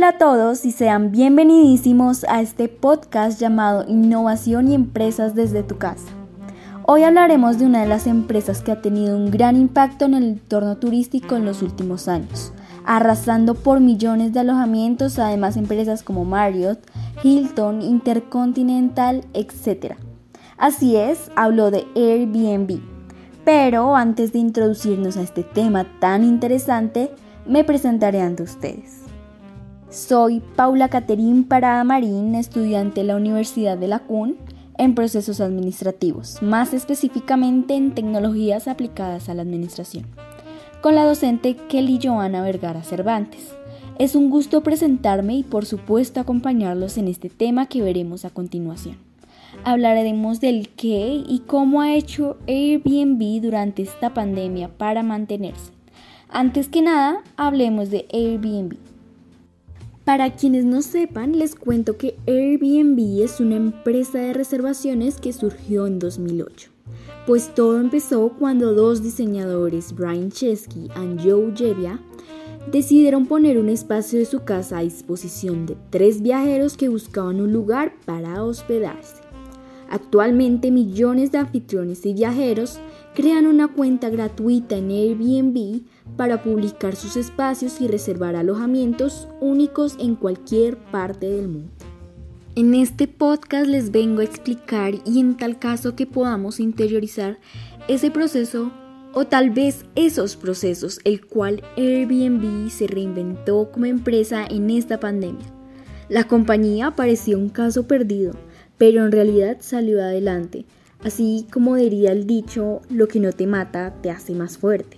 Hola, a todos y sean bienvenidísimos a este podcast llamado Innovación y Empresas desde tu casa. Hoy hablaremos de una de las empresas que ha tenido un gran impacto en el entorno turístico en los últimos años, arrasando por millones de alojamientos, además empresas como Marriott, Hilton, Intercontinental, etc. Así es, hablo de Airbnb. Pero antes de introducirnos a este tema tan interesante, me presentaré ante ustedes. Soy Paula Caterín Parada Marín, estudiante de la Universidad de la CUN en procesos administrativos, más específicamente en tecnologías aplicadas a la administración, con la docente Kelly Joana Vergara Cervantes. Es un gusto presentarme y por supuesto acompañarlos en este tema que veremos a continuación. Hablaremos del qué y cómo ha hecho Airbnb durante esta pandemia para mantenerse. Antes que nada, hablemos de Airbnb. Para quienes no sepan, les cuento que Airbnb es una empresa de reservaciones que surgió en 2008. Pues todo empezó cuando dos diseñadores, Brian Chesky y Joe Jevia, decidieron poner un espacio de su casa a disposición de tres viajeros que buscaban un lugar para hospedarse. Actualmente millones de anfitriones y viajeros crean una cuenta gratuita en Airbnb para publicar sus espacios y reservar alojamientos únicos en cualquier parte del mundo. En este podcast les vengo a explicar y en tal caso que podamos interiorizar ese proceso o tal vez esos procesos, el cual Airbnb se reinventó como empresa en esta pandemia. La compañía parecía un caso perdido, pero en realidad salió adelante. Así como diría el dicho, lo que no te mata te hace más fuerte.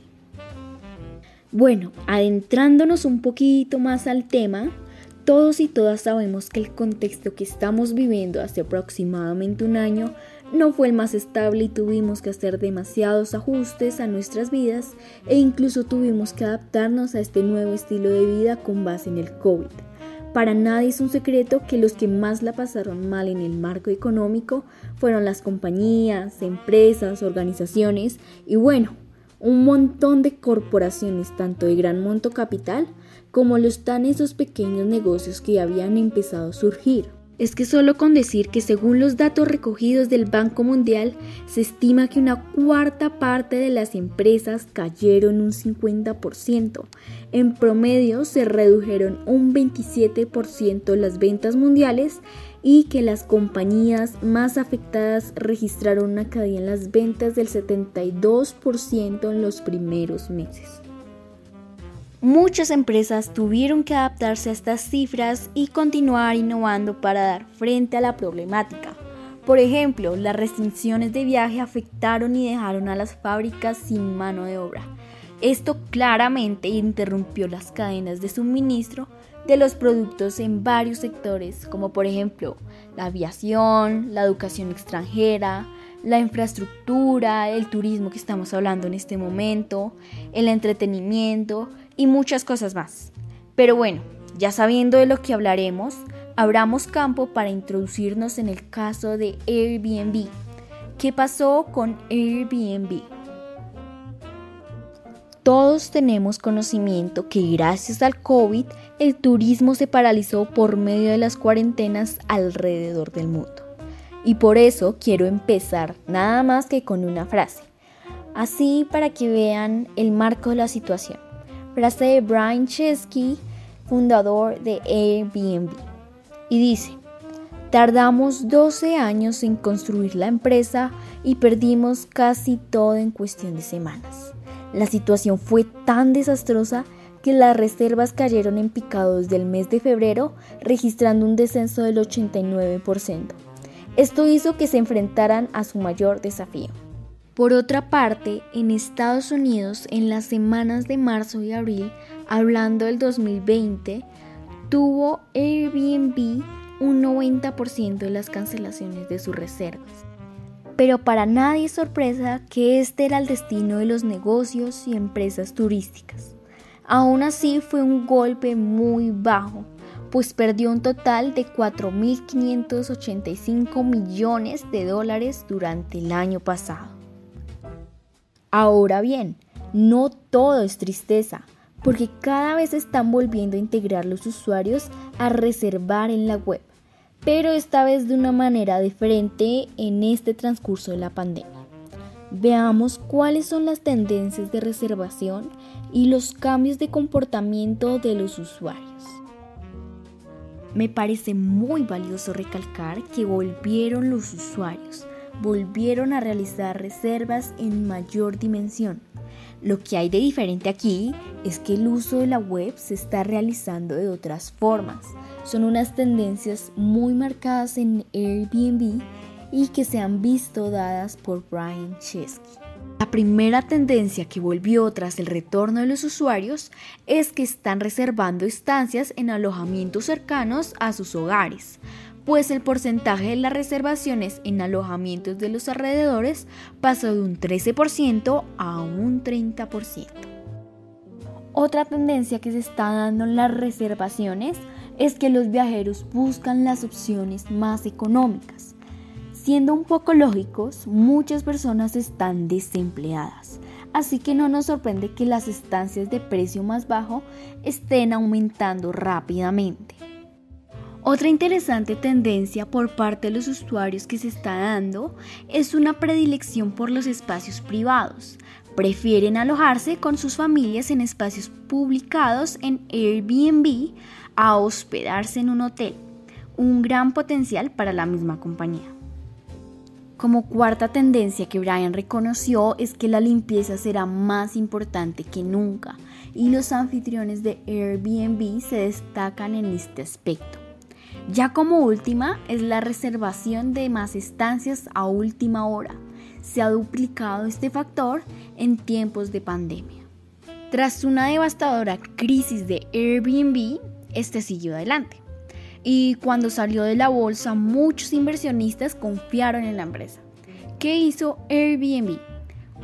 Bueno, adentrándonos un poquito más al tema, todos y todas sabemos que el contexto que estamos viviendo hace aproximadamente un año no fue el más estable y tuvimos que hacer demasiados ajustes a nuestras vidas e incluso tuvimos que adaptarnos a este nuevo estilo de vida con base en el COVID. Para nadie es un secreto que los que más la pasaron mal en el marco económico fueron las compañías, empresas, organizaciones y bueno, un montón de corporaciones tanto de gran monto capital como lo están esos pequeños negocios que habían empezado a surgir es que solo con decir que según los datos recogidos del Banco Mundial, se estima que una cuarta parte de las empresas cayeron un 50%. En promedio se redujeron un 27% las ventas mundiales y que las compañías más afectadas registraron una caída en las ventas del 72% en los primeros meses. Muchas empresas tuvieron que adaptarse a estas cifras y continuar innovando para dar frente a la problemática. Por ejemplo, las restricciones de viaje afectaron y dejaron a las fábricas sin mano de obra. Esto claramente interrumpió las cadenas de suministro de los productos en varios sectores, como por ejemplo la aviación, la educación extranjera, la infraestructura, el turismo que estamos hablando en este momento, el entretenimiento y muchas cosas más. Pero bueno, ya sabiendo de lo que hablaremos, abramos campo para introducirnos en el caso de Airbnb. ¿Qué pasó con Airbnb? Todos tenemos conocimiento que gracias al COVID el turismo se paralizó por medio de las cuarentenas alrededor del mundo. Y por eso quiero empezar nada más que con una frase. Así para que vean el marco de la situación. Frase de Brian Chesky, fundador de Airbnb. Y dice, tardamos 12 años en construir la empresa y perdimos casi todo en cuestión de semanas. La situación fue tan desastrosa que las reservas cayeron en picado desde el mes de febrero, registrando un descenso del 89%. Esto hizo que se enfrentaran a su mayor desafío. Por otra parte, en Estados Unidos, en las semanas de marzo y abril, hablando del 2020, tuvo Airbnb un 90% de las cancelaciones de sus reservas. Pero para nadie es sorpresa que este era el destino de los negocios y empresas turísticas. Aún así fue un golpe muy bajo, pues perdió un total de 4.585 millones de dólares durante el año pasado. Ahora bien, no todo es tristeza, porque cada vez están volviendo a integrar los usuarios a reservar en la web, pero esta vez de una manera diferente en este transcurso de la pandemia. Veamos cuáles son las tendencias de reservación y los cambios de comportamiento de los usuarios. Me parece muy valioso recalcar que volvieron los usuarios, volvieron a realizar reservas en mayor dimensión. Lo que hay de diferente aquí es que el uso de la web se está realizando de otras formas. Son unas tendencias muy marcadas en Airbnb y que se han visto dadas por Brian Chesky. La primera tendencia que volvió tras el retorno de los usuarios es que están reservando estancias en alojamientos cercanos a sus hogares, pues el porcentaje de las reservaciones en alojamientos de los alrededores pasó de un 13% a un 30%. Otra tendencia que se está dando en las reservaciones es que los viajeros buscan las opciones más económicas Siendo un poco lógicos, muchas personas están desempleadas, así que no nos sorprende que las estancias de precio más bajo estén aumentando rápidamente. Otra interesante tendencia por parte de los usuarios que se está dando es una predilección por los espacios privados. Prefieren alojarse con sus familias en espacios publicados en Airbnb a hospedarse en un hotel, un gran potencial para la misma compañía. Como cuarta tendencia que Brian reconoció es que la limpieza será más importante que nunca y los anfitriones de Airbnb se destacan en este aspecto. Ya como última es la reservación de más estancias a última hora. Se ha duplicado este factor en tiempos de pandemia. Tras una devastadora crisis de Airbnb, este siguió adelante y cuando salió de la bolsa muchos inversionistas confiaron en la empresa. ¿Qué hizo Airbnb?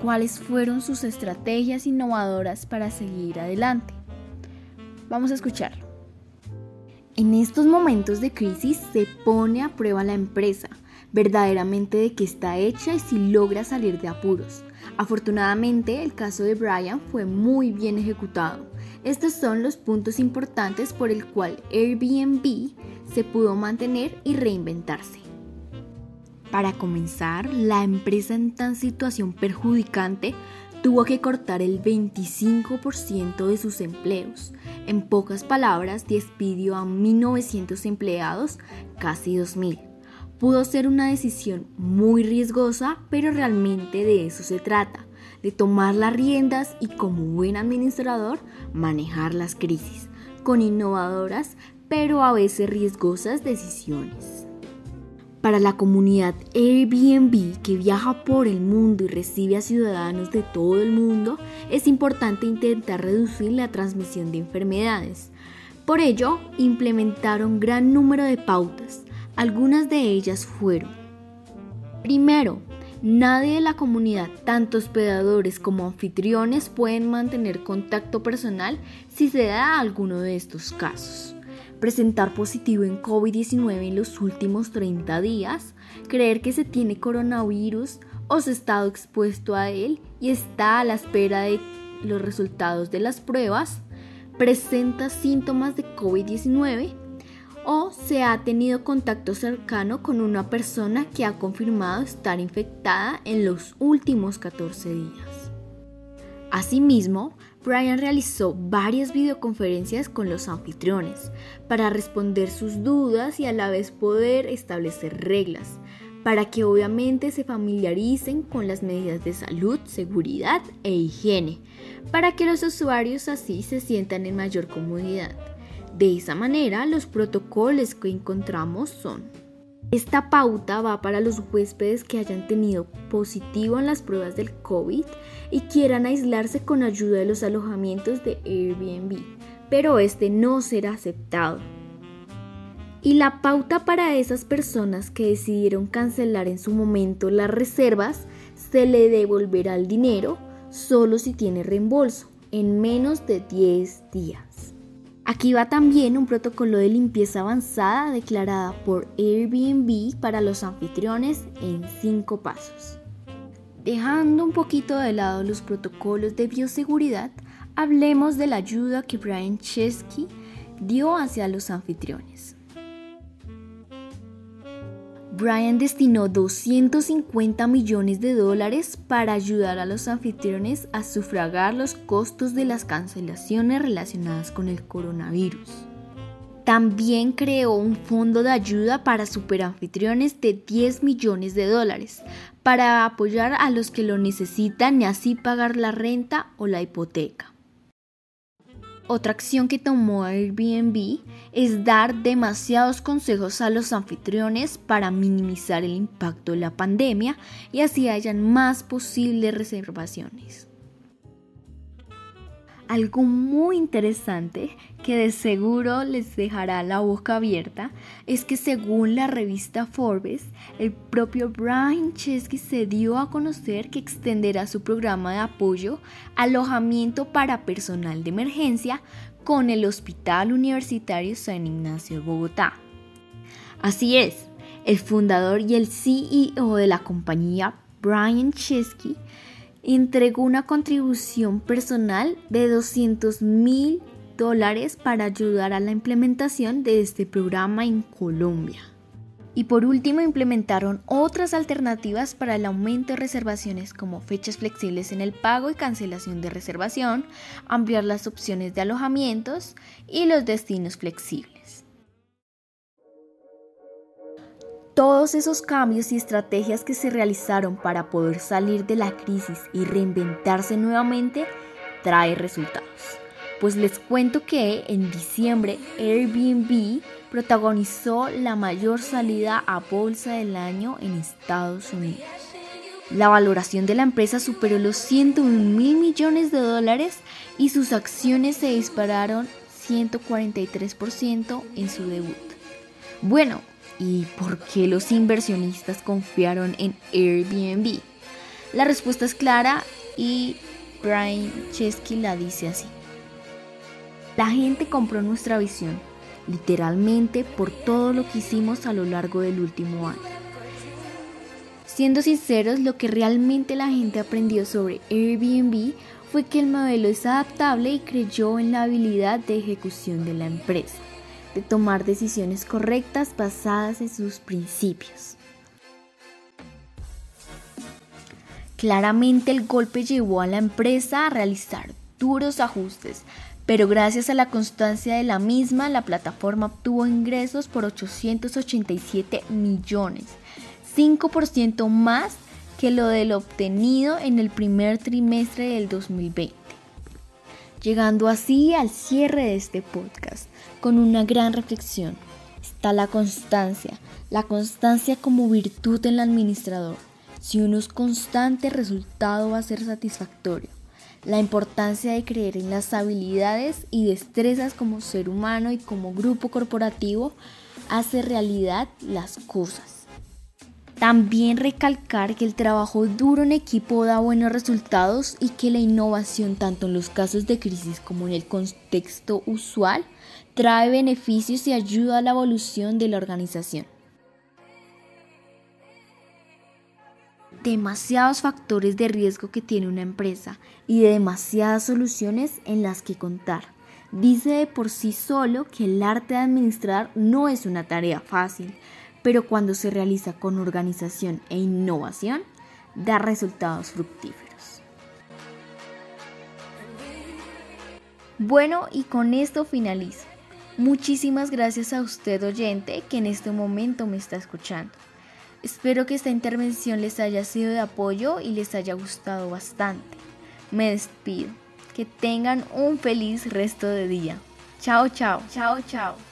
¿Cuáles fueron sus estrategias innovadoras para seguir adelante? Vamos a escucharlo. En estos momentos de crisis se pone a prueba la empresa, verdaderamente de qué está hecha y si logra salir de apuros. Afortunadamente, el caso de Brian fue muy bien ejecutado. Estos son los puntos importantes por el cual Airbnb se pudo mantener y reinventarse. Para comenzar, la empresa en tan situación perjudicante tuvo que cortar el 25% de sus empleos. En pocas palabras, despidió a 1.900 empleados, casi 2.000. Pudo ser una decisión muy riesgosa, pero realmente de eso se trata, de tomar las riendas y como buen administrador manejar las crisis, con innovadoras pero a veces riesgosas decisiones. Para la comunidad Airbnb que viaja por el mundo y recibe a ciudadanos de todo el mundo, es importante intentar reducir la transmisión de enfermedades. Por ello, implementaron gran número de pautas. Algunas de ellas fueron, primero, Nadie de la comunidad, tanto hospedadores como anfitriones, pueden mantener contacto personal si se da alguno de estos casos. Presentar positivo en COVID-19 en los últimos 30 días, creer que se tiene coronavirus o se ha estado expuesto a él y está a la espera de los resultados de las pruebas, presenta síntomas de COVID-19 o se ha tenido contacto cercano con una persona que ha confirmado estar infectada en los últimos 14 días. Asimismo, Brian realizó varias videoconferencias con los anfitriones para responder sus dudas y a la vez poder establecer reglas, para que obviamente se familiaricen con las medidas de salud, seguridad e higiene, para que los usuarios así se sientan en mayor comodidad. De esa manera, los protocolos que encontramos son esta pauta va para los huéspedes que hayan tenido positivo en las pruebas del COVID y quieran aislarse con ayuda de los alojamientos de Airbnb, pero este no será aceptado. Y la pauta para esas personas que decidieron cancelar en su momento las reservas, se le devolverá el dinero solo si tiene reembolso, en menos de 10 días. Aquí va también un protocolo de limpieza avanzada declarada por Airbnb para los anfitriones en cinco pasos. Dejando un poquito de lado los protocolos de bioseguridad, hablemos de la ayuda que Brian Chesky dio hacia los anfitriones. Brian destinó 250 millones de dólares para ayudar a los anfitriones a sufragar los costos de las cancelaciones relacionadas con el coronavirus. También creó un fondo de ayuda para superanfitriones de 10 millones de dólares para apoyar a los que lo necesitan y así pagar la renta o la hipoteca. Otra acción que tomó Airbnb es dar demasiados consejos a los anfitriones para minimizar el impacto de la pandemia y así hayan más posibles reservaciones. Algo muy interesante que de seguro les dejará la boca abierta es que según la revista Forbes, el propio Brian Chesky se dio a conocer que extenderá su programa de apoyo alojamiento para personal de emergencia con el Hospital Universitario San Ignacio de Bogotá. Así es, el fundador y el CEO de la compañía, Brian Chesky, entregó una contribución personal de 200 mil dólares para ayudar a la implementación de este programa en Colombia. Y por último implementaron otras alternativas para el aumento de reservaciones como fechas flexibles en el pago y cancelación de reservación, ampliar las opciones de alojamientos y los destinos flexibles. Todos esos cambios y estrategias que se realizaron para poder salir de la crisis y reinventarse nuevamente trae resultados. Pues les cuento que en diciembre Airbnb protagonizó la mayor salida a bolsa del año en Estados Unidos. La valoración de la empresa superó los 101 mil millones de dólares y sus acciones se dispararon 143% en su debut. Bueno, ¿Y por qué los inversionistas confiaron en Airbnb? La respuesta es clara y Brian Chesky la dice así. La gente compró nuestra visión, literalmente por todo lo que hicimos a lo largo del último año. Siendo sinceros, lo que realmente la gente aprendió sobre Airbnb fue que el modelo es adaptable y creyó en la habilidad de ejecución de la empresa tomar decisiones correctas basadas en sus principios. Claramente el golpe llevó a la empresa a realizar duros ajustes, pero gracias a la constancia de la misma, la plataforma obtuvo ingresos por 887 millones, 5% más que lo del obtenido en el primer trimestre del 2020 llegando así al cierre de este podcast con una gran reflexión. Está la constancia, la constancia como virtud en el administrador. Si uno es constante, el resultado va a ser satisfactorio. La importancia de creer en las habilidades y destrezas como ser humano y como grupo corporativo hace realidad las cosas. También recalcar que el trabajo duro en equipo da buenos resultados y que la innovación tanto en los casos de crisis como en el contexto usual trae beneficios y ayuda a la evolución de la organización. Demasiados factores de riesgo que tiene una empresa y de demasiadas soluciones en las que contar. Dice de por sí solo que el arte de administrar no es una tarea fácil, pero cuando se realiza con organización e innovación, da resultados fructíferos. Bueno, y con esto finalizo. Muchísimas gracias a usted oyente que en este momento me está escuchando. Espero que esta intervención les haya sido de apoyo y les haya gustado bastante. Me despido. Que tengan un feliz resto de día. Chao, chao. Chao, chao.